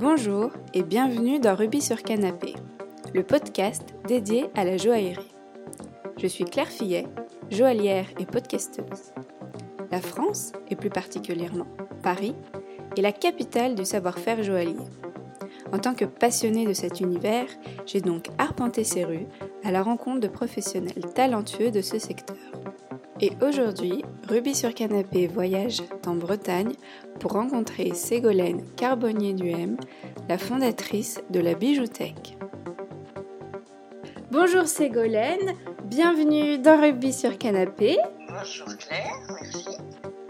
Bonjour et bienvenue dans Rubis sur Canapé, le podcast dédié à la joaillerie. Je suis Claire Fillet, joaillière et podcasteuse. La France, et plus particulièrement Paris, est la capitale du savoir-faire joaillier. En tant que passionnée de cet univers, j'ai donc arpenté ces rues à la rencontre de professionnels talentueux de ce secteur. Et aujourd'hui, Ruby sur Canapé voyage en Bretagne pour rencontrer Ségolène Carbonnier-Duhem, la fondatrice de la Bijouthèque. Bonjour Ségolène, bienvenue dans Rugby sur Canapé. Bonjour Claire, merci.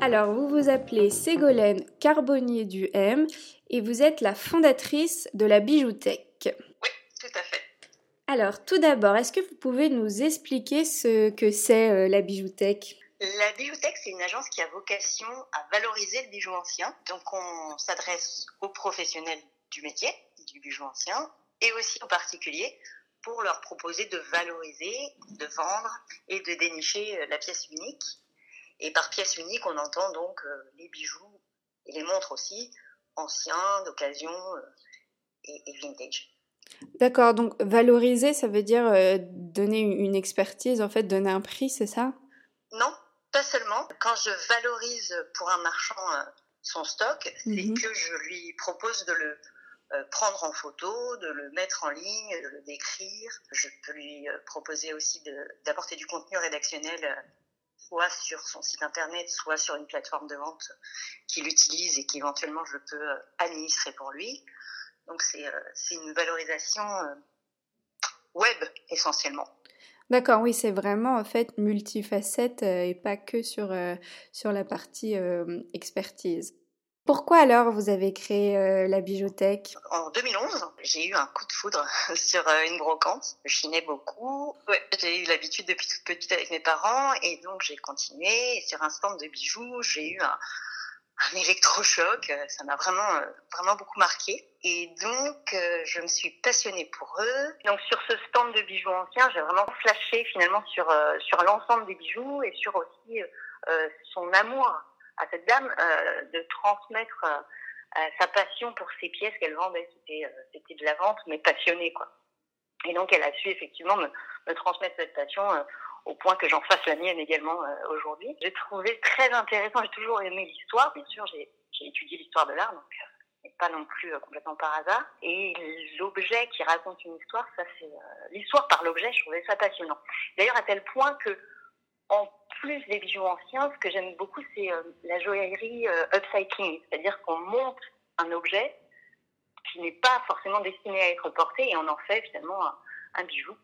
Alors, vous vous appelez Ségolène Carbonnier-Duhem et vous êtes la fondatrice de la Bijouthèque. Oui, tout à fait. Alors, tout d'abord, est-ce que vous pouvez nous expliquer ce que c'est euh, la Bijouthèque La Bijouthèque, c'est une agence qui a vocation à valoriser le bijou ancien. Donc, on s'adresse aux professionnels du métier, du bijou ancien, et aussi aux particuliers pour leur proposer de valoriser, de vendre et de dénicher euh, la pièce unique. Et par pièce unique, on entend donc euh, les bijoux et les montres aussi, anciens, d'occasion et, et vintage. D'accord, donc valoriser, ça veut dire euh, donner une expertise, en fait, donner un prix, c'est ça? Non, pas seulement. Quand je valorise pour un marchand euh, son stock, c'est Mhm. que je lui propose de le euh, prendre en photo, de le mettre en ligne, de le décrire. Je peux lui euh, proposer aussi d'apporter du contenu rédactionnel, soit sur son site internet, soit sur une plateforme de vente qu'il utilise et qu'éventuellement je peux administrer pour lui. Donc c'est une valorisation web essentiellement. D'accord, oui, c'est vraiment en fait multifacette euh, et pas que sur, euh, sur la partie euh, expertise. Pourquoi alors vous avez créé la bibliothèque En 2011, j'ai eu un coup de foudre sur une brocante. Je chinais beaucoup. J'ai eu l'habitude depuis toute petite avec mes parents et donc j'ai continué. Sur un stand de bijoux, j'ai eu un, un électrochoc. Euh, Ça m'a vraiment, euh, vraiment beaucoup marqué. Et donc, euh, je me suis passionnée pour eux. Donc, sur ce stand de bijoux anciens, j'ai vraiment flashé finalement sur, sur l'ensemble des bijoux et sur aussi son amour à cette dame de transmettre sa passion pour ces pièces qu'elle vendait. C'était de la vente, mais passionnée, quoi. Et donc, elle a su effectivement me, me transmettre cette passion au point que j'en fasse la mienne également euh, aujourd'hui. J'ai trouvé très intéressant, j'ai toujours aimé l'histoire. Bien sûr, j'ai étudié l'histoire de l'art, donc euh, mais pas non plus euh, complètement par hasard. Et l'objet qui raconte une histoire, ça c'est l'histoire par l'objet. Je trouvais ça passionnant. D'ailleurs, à tel point que en plus des bijoux anciens, ce que j'aime beaucoup, c'est la joaillerie upcycling, c'est-à-dire qu'on monte un objet qui n'est pas forcément destiné à être porté et on en fait finalement un, un bijou.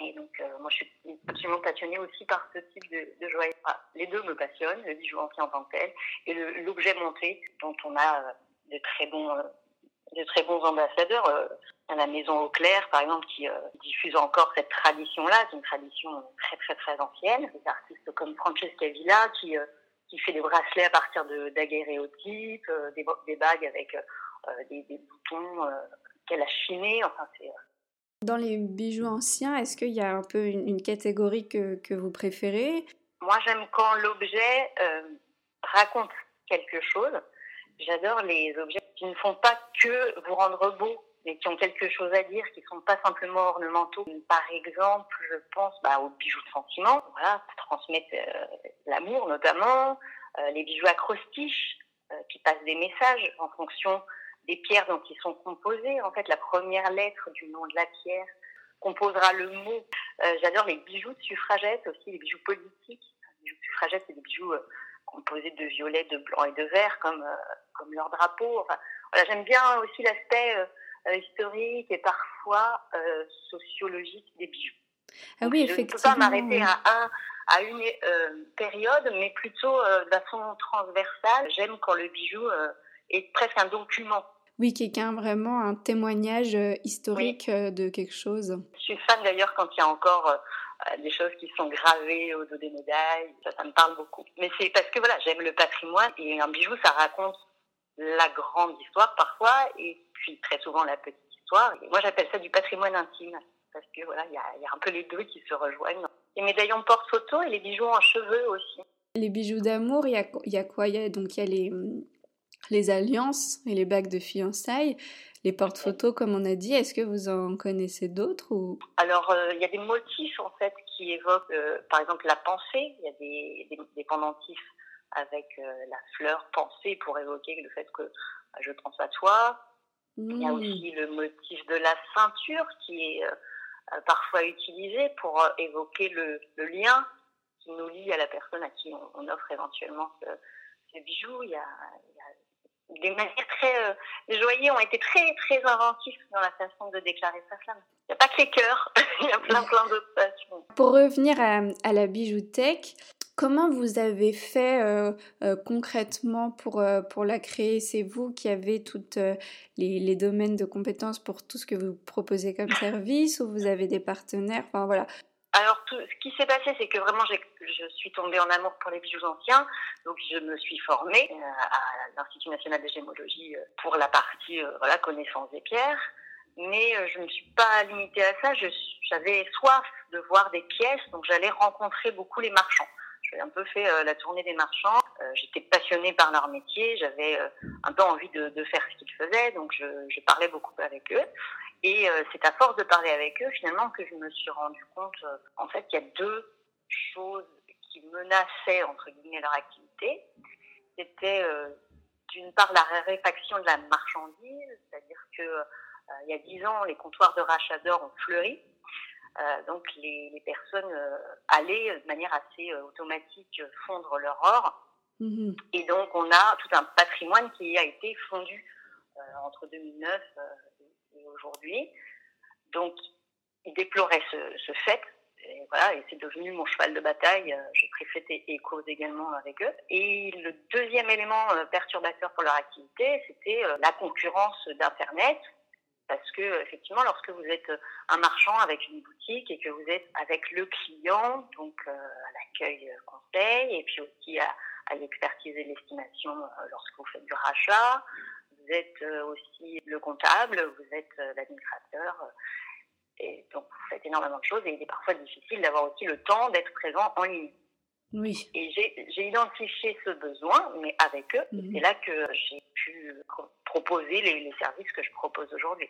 Et donc, euh, moi, je suis absolument passionnée aussi par ce type de, de joaillerie. Les deux me passionnent, le bijou ancien en tant que tel et l'objet monté, dont on a euh, de très bons, euh, de très bons ambassadeurs. Euh, à la maison Auclair, par exemple, qui diffuse encore cette tradition-là, c'est une tradition très très très ancienne. Des artistes comme Francesca Villa qui qui fait des bracelets à partir de daguerréotypes, euh, des, des bagues avec des, des boutons qu'elle a chinés. Enfin, c'est Dans les bijoux anciens, est-ce qu'il y a un peu une, catégorie que, vous préférez? Moi j'aime quand l'objet euh, raconte quelque chose. J'adore les objets qui ne font pas que vous rendre beau, mais qui ont quelque chose à dire, qui sont pas simplement ornementaux. Par exemple, je pense bah, aux bijoux de sentiment, voilà, pour transmettre euh, l'amour notamment, euh, les bijoux acrostiches qui passent des messages en fonction des pierres dont ils sont composés. En fait, la première lettre du nom de la pierre composera le mot. Euh, J'adore les bijoux de suffragettes aussi, les bijoux politiques. Les bijoux de suffragettes, c'est des bijoux euh, composés de violet, de blanc et de vert, comme, euh, comme leur drapeau. Enfin, voilà, J'aime bien aussi l'aspect historique et parfois sociologique des bijoux. Ah oui, je ne peux effectivement. pas m'arrêter à, un, à une période, mais plutôt de façon transversale. J'aime quand le bijou est presque un document. Oui, quelqu'un vraiment un témoignage euh, historique euh, de quelque chose. Je suis fan d'ailleurs quand il y a encore euh, des choses qui sont gravées au dos des médailles. Ça, ça me parle beaucoup. Mais c'est parce que voilà, j'aime le patrimoine et un bijou, ça raconte la grande histoire parfois et puis très souvent la petite histoire. Et moi, j'appelle ça du patrimoine intime parce que voilà, il y a, il y a un peu les deux qui se rejoignent. Les médaillons porte-photo et les bijoux en cheveux aussi. Les bijoux d'amour, il y a, il y a quoi? Il y a, Donc il y a les, les alliances et les bagues de fiançailles, les porte-photos, comme on a dit. Est-ce que vous en connaissez d'autres ou... Alors, euh, il y a des motifs en fait qui évoquent, euh, par exemple, la pensée. Il y a des, des, pendentifs avec euh, la fleur pensée pour évoquer le fait que bah, je pense à toi. Il y a mmh. aussi le motif de la ceinture qui est parfois utilisé pour évoquer le, le, lien qui nous lie à la personne à qui on, offre éventuellement ce, ce bijou. Il y a des manières très. Euh, les joailliers ont été très, très inventifs dans la façon de déclarer sa flamme. Il n'y a pas que les cœurs, il y a plein, plein d'autres façons. Pour revenir à, à, la bijoutech, comment vous avez fait euh, euh, concrètement pour, pour la créer? C'est vous qui avez tous les, les, domaines de compétences pour tout ce que vous proposez comme service ou vous avez des partenaires? Enfin voilà, alors, ce qui s'est passé, c'est que vraiment, je suis tombée en amour pour les bijoux anciens. Donc, je me suis formée euh, à l'Institut national de gémologie euh, pour la partie euh, connaissance des pierres. Mais je ne me suis pas limitée à ça. J'avais soif de voir des pièces, donc j'allais rencontrer beaucoup les marchands. J'ai un peu fait la tournée des marchands. J'étais passionnée par leur métier. J'avais un peu envie de, faire ce qu'ils faisaient, donc je parlais beaucoup avec eux. Et euh, c'est à force de parler avec eux, finalement, que je me suis rendu compte, euh, en fait, qu'il y a deux choses qui menaçaient, entre guillemets, leur activité. C'était, euh, d'une part, la raréfaction de la marchandise, c'est-à-dire que il y a dix ans, les comptoirs de rachat d'or ont fleuri. donc, les, les personnes allaient de manière assez automatique fondre leur or. Mmh Et donc, on a tout un patrimoine qui a été fondu entre 2009 aujourd'hui. Donc, il déplorait ce, fait. Et voilà, et c'est devenu mon cheval de bataille. Euh, j'ai préféré et cause également avec eux. Et le deuxième élément euh, perturbateur pour leur activité, c'était euh, la concurrence d'Internet. Parce que effectivement, lorsque vous êtes un marchand avec une boutique et que vous êtes avec le client, donc à l'accueil conseil, et puis aussi à l'expertise et l'estimation lorsque vous faites du rachat, vous êtes euh, aussi le comptable, vous êtes euh, l'administrateur. Euh, et donc, vous faites énormément de choses et il est parfois difficile d'avoir aussi le temps d'être présent en ligne. Oui. Et j'ai identifié ce besoin, mais avec eux, mhm. c'est là que j'ai pu proposer les, les, services que je propose aujourd'hui.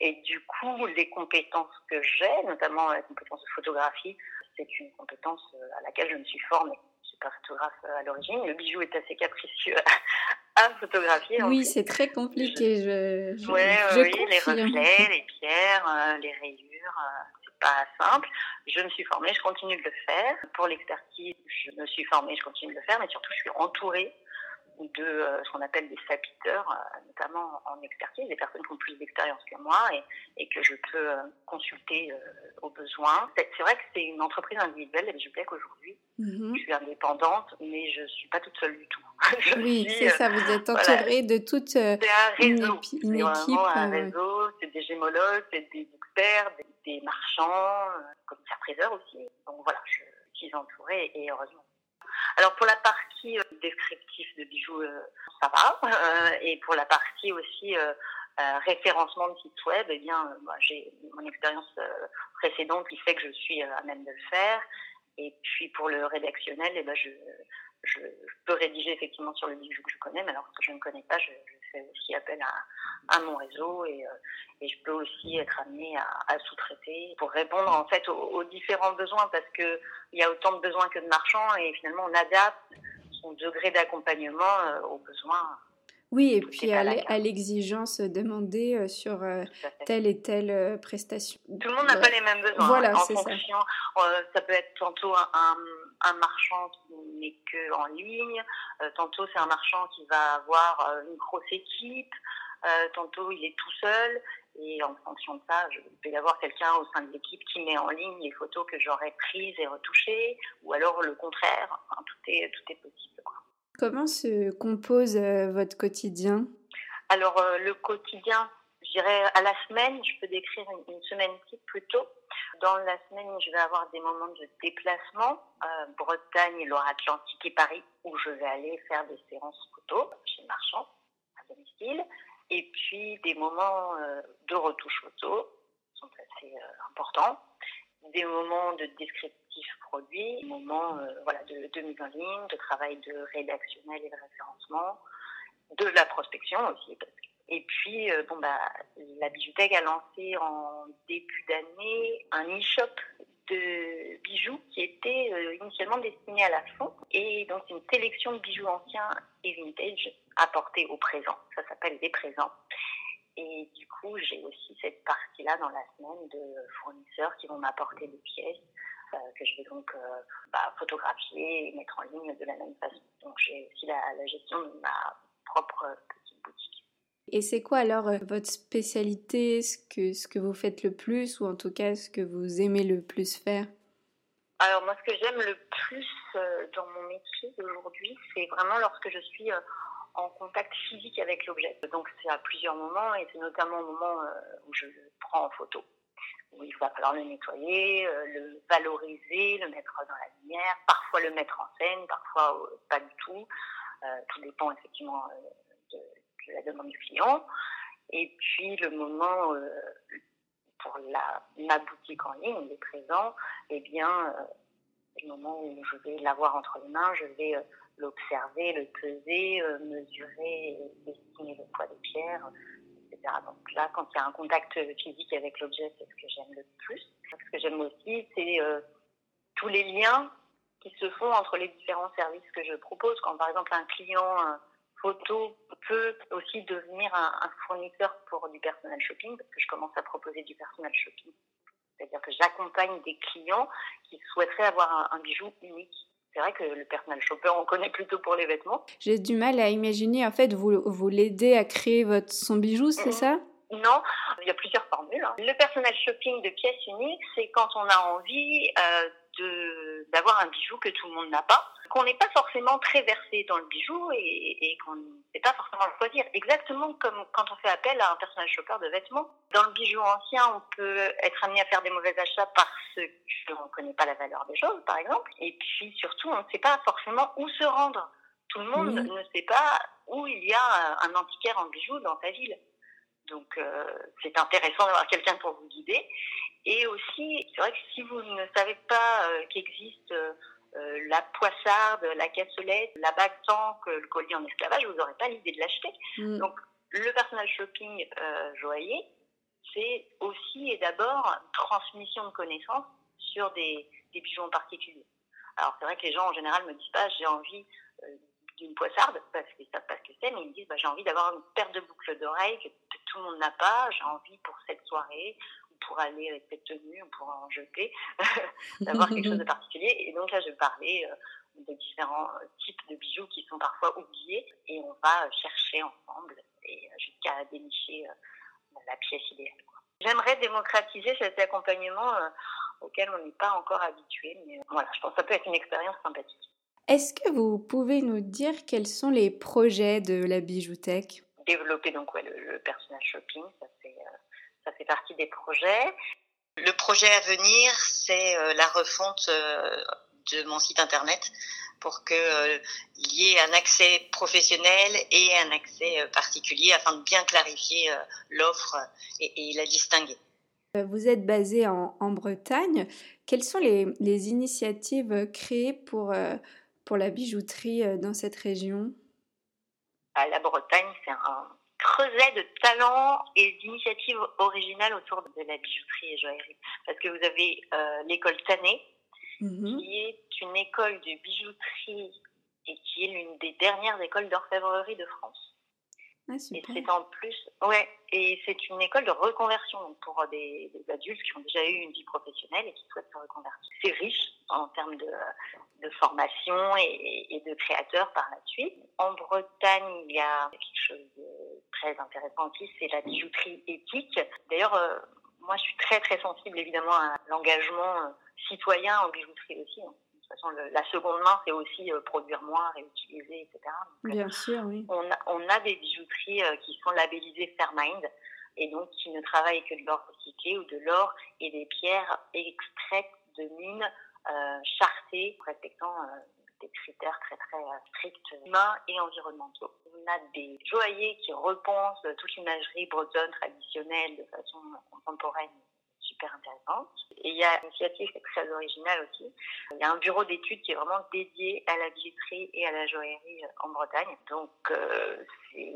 Et du coup, les compétences que j'ai, notamment la compétence de photographie, c'est une compétence à laquelle je me suis formée. Suis pas photographe à l'origine. Le bijou est assez capricieux à photographier. Oui, c'est très compliqué. Je, je, oui, les reflets, les pierres, euh, les rayures, euh, c'est pas simple. Je me suis formée, je continue de le faire. Pour l'expertise, je me suis formée, je continue de le faire, mais surtout, je suis entourée de euh, ce qu'on appelle des sapiteurs, euh, notamment en expertise, des personnes qui ont plus d'expérience que moi et, et, que je peux euh, consulter au besoin. C'est vrai que c'est une entreprise individuelle, et je sais qu'aujourd'hui, mhm. je suis indépendante, mais je suis pas toute seule du tout. oui, c'est ça, vous êtes entourée de toute c'est un réseau. Une, équipe. un réseau, c'est des gémologues, c'est des experts, des, marchands, commissaires-priseurs aussi. Donc voilà, je suis entourée et heureusement. Alors pour la partie euh, descriptif de bijoux, euh, ça va. Euh, et pour la partie aussi référencement de site web, eh bien, moi, j'ai mon expérience précédente qui fait que je suis à même de le faire. Et puis pour le rédactionnel, eh ben, je, je, peux rédiger effectivement sur le bijou que je connais, mais alors que je ne connais pas, je, fais aussi appel à, à mon réseau et, euh, et, je peux aussi être amenée à, à sous-traiter pour répondre en fait aux, différents besoins parce que il y a autant de besoins que de marchands et finalement on adapte son degré d'accompagnement euh, aux besoins oui, et puis à l'exigence demandée euh, sur euh, telle et telle euh, prestation. Tout le monde n'a pas les mêmes besoins. Voilà, en fonction, ça. ça. peut être tantôt un, un marchand qui n'est que en ligne, tantôt c'est un marchand qui va avoir une grosse équipe, tantôt il est tout seul. Et en fonction de ça, je peut y avoir quelqu'un au sein de l'équipe qui met en ligne les photos que j'aurais prises et retouchées, ou alors le contraire. Enfin, tout est tout est possible. Quoi. Comment se compose euh, votre quotidien? Alors, euh, le quotidien, je dirais à la semaine, je peux décrire une, semaine type plutôt. Dans la semaine, je vais avoir des moments de déplacement, euh, Bretagne, Loire-Atlantique et Paris, où je vais aller faire des séances photos chez marchand, à domicile. Et puis des moments de retouche photo, qui sont assez importants des moments de produit, des moments euh, voilà, de, mise en ligne, de travail de rédactionnel et de référencement. de la prospection aussi. Et puis, bon, bah, la Bijoutech a lancé en début d'année un e-shop de bijoux qui était initialement destiné à la fond. Et donc, une sélection de bijoux anciens et vintage apportés au présent. Ça s'appelle des présents. Et du coup, j'ai aussi cette partie-là dans la semaine de fournisseurs qui vont m'apporter des pièces euh, que je vais donc euh, bah, photographier et mettre en ligne de la même façon. Donc j'ai aussi la, gestion de ma propre petite boutique. Et c'est quoi alors euh, votre spécialité, ce que, ce que vous faites le plus ou en tout cas ce que vous aimez le plus faire? Alors moi, ce que j'aime le plus dans mon métier aujourd'hui, c'est vraiment lorsque je suis en contact physique avec l'objet. Donc c'est à plusieurs moments et c'est notamment au moment euh, où je le prends en photo, où il va falloir le nettoyer, euh, le valoriser, le mettre dans la lumière, parfois le mettre en scène, parfois euh, pas du tout. tout dépend effectivement de, la demande du client. Et puis le moment pour la, ma boutique en ligne, il est présent, eh bien, le moment où je vais l'avoir entre les mains, je vais l'observer, le peser, euh, mesurer, estimer le poids des pierres, Donc là, quand il y a un contact physique avec l'objet, c'est ce que j'aime le plus. Ce que j'aime aussi, c'est euh, tous les liens qui se font entre les différents services que je propose. Quand par exemple un client photo peut aussi devenir un, fournisseur pour du personal shopping, parce que je commence à proposer du personal shopping. C'est-à-dire que j'accompagne des clients qui souhaiteraient avoir un bijou unique c'est vrai que le personal shopper, on connaît plutôt pour les vêtements. J'ai du mal à imaginer, en fait, vous, vous l'aidez à créer votre, son bijou, c'est ça? Non, il y a plusieurs formules. Hein. Le personal shopping de pièces uniques, c'est quand on a envie euh, d'avoir un bijou que tout le monde n'a pas, qu'on n'est pas forcément très versé dans le bijou et, qu'on ne sait pas forcément le choisir. Exactement comme quand on fait appel à un personnage shopper de vêtements. Dans le bijou ancien, on peut être amené à faire des mauvais achats parce qu'on ne connaît pas la valeur des choses, par exemple. Et puis surtout, on ne sait pas forcément où se rendre. Tout le monde ne sait pas où il y a un antiquaire en bijoux dans sa ville. Donc euh, c'est intéressant d'avoir quelqu'un pour vous guider. Et aussi, c'est vrai que si vous ne savez pas euh, qu'existe euh, la poissarde, la cassolette, la bague que le collier en esclavage, vous n'aurez pas l'idée de l'acheter. Mm. Donc le personal shopping joaillier, c'est aussi et d'abord transmission de connaissances sur des, des bijoux en particulier. Alors c'est vrai que les gens en général me disent pas j'ai envie d'une poissarde parce qu'ils savent pas ce que c'est, mais ils me disent bah, j'ai envie d'avoir une paire de boucles d'oreilles que tout le monde n'a pas, j'ai envie pour cette soirée ou pour aller avec cette tenue ou pour en jeter, d'avoir quelque chose de particulier. Et donc là, je vais parler euh, de différents euh, types de bijoux qui sont parfois oubliés et on va chercher ensemble et euh, jusqu'à dénicher la pièce idéale. J'aimerais démocratiser cet accompagnement auquel on n'est pas encore habitué, mais voilà, je pense que ça peut être une expérience sympathique. Est-ce que vous pouvez nous dire quels sont les projets de la bijoutech Développer donc le, personal shopping, ça fait, euh, ça fait partie des projets. Le projet à venir, c'est euh, la refonte euh, de mon site internet pour qu'il y ait un accès professionnel et un accès particulier afin de bien clarifier l'offre et, la distinguer. Vous êtes basé en, Bretagne. Quelles sont les, les initiatives créées pour pour la bijouterie dans cette région? La Bretagne, c'est un creuset de talents et d'initiatives originales autour de la bijouterie et joaillerie. Parce que vous avez euh, l'école Tané, mhm. qui est une école de bijouterie et qui est l'une des dernières écoles d'orfèvrerie de France. Ah, et c'est en plus, ouais, et c'est une école de reconversion pour des, adultes qui ont déjà eu une vie professionnelle et qui souhaitent se reconvertir. C'est riche en termes de, de formation et, de créateurs par la suite. En Bretagne, il y a quelque chose de très intéressant aussi, c'est la bijouterie éthique. D'ailleurs, euh, moi, je suis très très sensible évidemment à l'engagement euh, citoyen en bijouterie aussi. Hein toute façon, la seconde main, c'est aussi euh, produire moins, réutiliser, etc. Bien sûr, oui. On a, on a des bijouteries qui sont labellisées Fairmind et donc qui ne travaillent que de l'or recyclé ou de l'or et des pierres extraites de mines chartées, respectant des critères très très stricts humains et environnementaux. On a des joailliers qui repensent toute l'imagerie bretonne traditionnelle de façon contemporaine super intéressante. Et il y a une initiative très originale aussi. Il y a un bureau d'études qui est vraiment dédié à la bijouterie et à la joaillerie en Bretagne. Donc, euh, c'est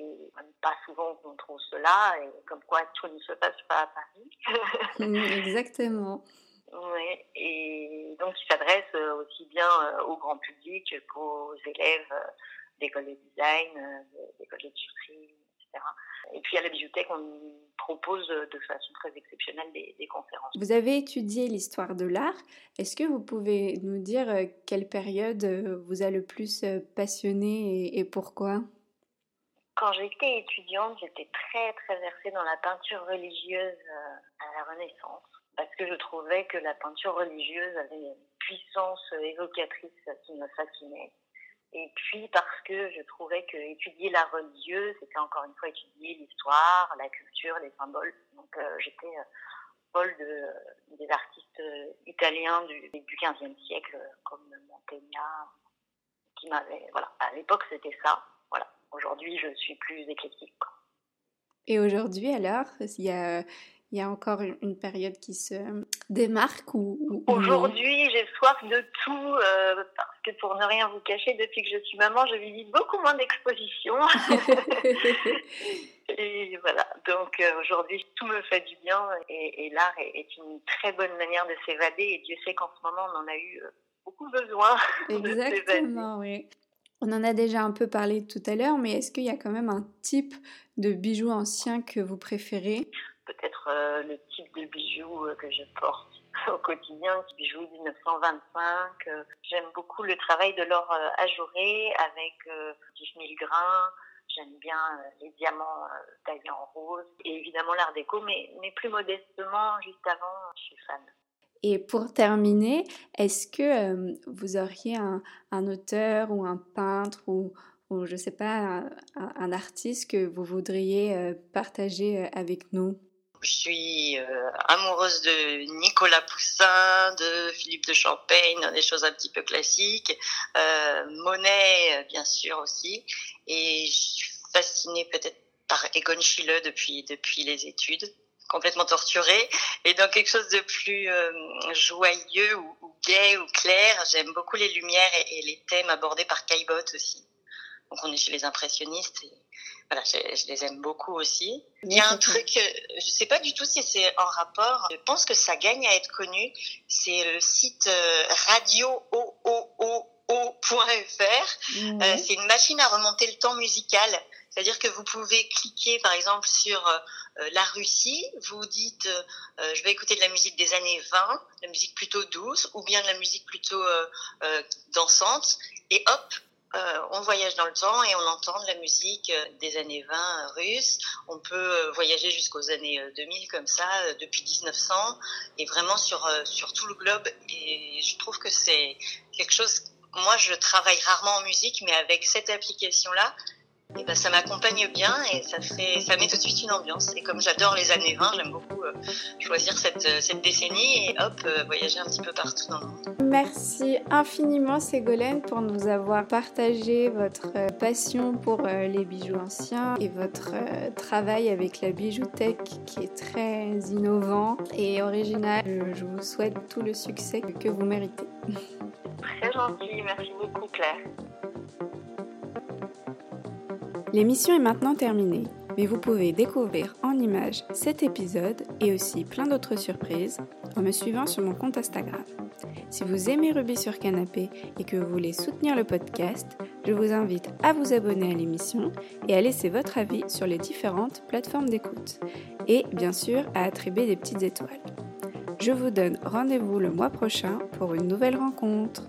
pas souvent qu'on trouve cela, et comme quoi tout ne se passe pas à Paris. Exactement. Oui, et donc il s'adresse aussi bien au grand public qu'aux élèves d'écoles de design, d'écoles de bijouterie, etc. Et puis à la bibliothèque, on propose de façon très exceptionnelle des, conférences. Vous avez étudié l'histoire de l'art. Est-ce que vous pouvez nous dire euh, quelle période euh, vous a le plus euh, passionné et, pourquoi? Quand j'étais étudiante, j'étais très très versée dans la peinture religieuse à la Renaissance parce que je trouvais que la peinture religieuse avait une puissance évocatrice qui me fascinait. Et puis parce que je trouvais que étudier la religieux, c'était encore une fois étudier l'histoire, la culture, les symboles. Donc euh, j'étais euh, folle de, des artistes euh, italiens du 15e siècle, comme Mantegna, qui m'avait. Voilà, à l'époque c'était ça. Voilà. Aujourd'hui, je suis plus éclectique. Et aujourd'hui, alors, il y a, il y a encore une période qui se démarque ou, Aujourd'hui, j'ai soif de tout euh, parce que pour ne rien vous cacher, depuis que je suis maman, je visite beaucoup moins d'expositions. et voilà, donc euh, aujourd'hui, tout me fait du bien et, l'art est, une très bonne manière de s'évader et Dieu sait qu'en ce moment, on en a eu euh, beaucoup besoin. Exactement, oui. On en a déjà un peu parlé tout à l'heure, mais est-ce qu'il y a quand même un type de bijoux anciens que vous préférez? Euh, le type de bijoux euh, que je porte au quotidien, bijoux 1925. Euh, j'aime beaucoup le travail de l'or ajouré avec 10 000 grains. J'aime bien les diamants taillés en rose et évidemment l'art déco, mais, plus modestement, juste avant, je suis fan. Et pour terminer, est-ce que vous auriez un, auteur ou un peintre ou, je ne sais pas, un, artiste que vous voudriez partager avec nous? Je suis euh, amoureuse de Nicolas Poussin, de Philippe de Champagne, des choses un petit peu classiques. Euh, Monet, euh, bien sûr aussi. Et je suis fascinée peut-être par Egon Schiele depuis depuis les études, complètement torturée. Et dans quelque chose de plus joyeux ou, ou, gai ou clair, j'aime beaucoup les lumières et, les thèmes abordés par Caillebotte aussi. Donc on est chez les impressionnistes voilà, je, les aime beaucoup aussi. Il y a un truc, euh, je sais pas du tout si c'est en rapport. Je pense que ça gagne à être connu. C'est le site euh, radio mmh. euh, c'est une machine à remonter le temps musical. C'est-à-dire que vous pouvez cliquer, par exemple, sur la Russie. Vous dites, je vais écouter de la musique des années 20, la musique plutôt douce, ou bien de la musique plutôt dansante, et hop, euh, on voyage dans le temps et on entend de la musique euh, des années 20 euh, russes. On peut voyager jusqu'aux années 2000 comme ça, depuis 1900, et vraiment sur, sur tout le globe. Et je trouve que c'est quelque chose... Moi, je travaille rarement en musique, mais avec cette application-là, et ben, ça m'accompagne bien et ça fait, ça met tout de suite une ambiance. Et comme j'adore les années 20, j'aime beaucoup euh, choisir cette, euh, cette, décennie et hop, euh, voyager un petit peu partout dans le monde. Merci infiniment Ségolène pour nous avoir partagé votre passion pour les bijoux anciens et votre travail avec la bijoutech qui est très innovant et original. Je vous souhaite tout le succès que vous méritez. Très gentil, merci beaucoup Claire. L'émission est maintenant terminée, mais vous pouvez découvrir en images cet épisode et aussi plein d'autres surprises en me suivant sur mon compte Instagram. Si vous aimez Ruby sur Canapé et que vous voulez soutenir le podcast, je vous invite à vous abonner à l'émission et à laisser votre avis sur les différentes plateformes d'écoute. Et bien sûr à attribuer des petites étoiles. Je vous donne rendez-vous le mois prochain pour une nouvelle rencontre.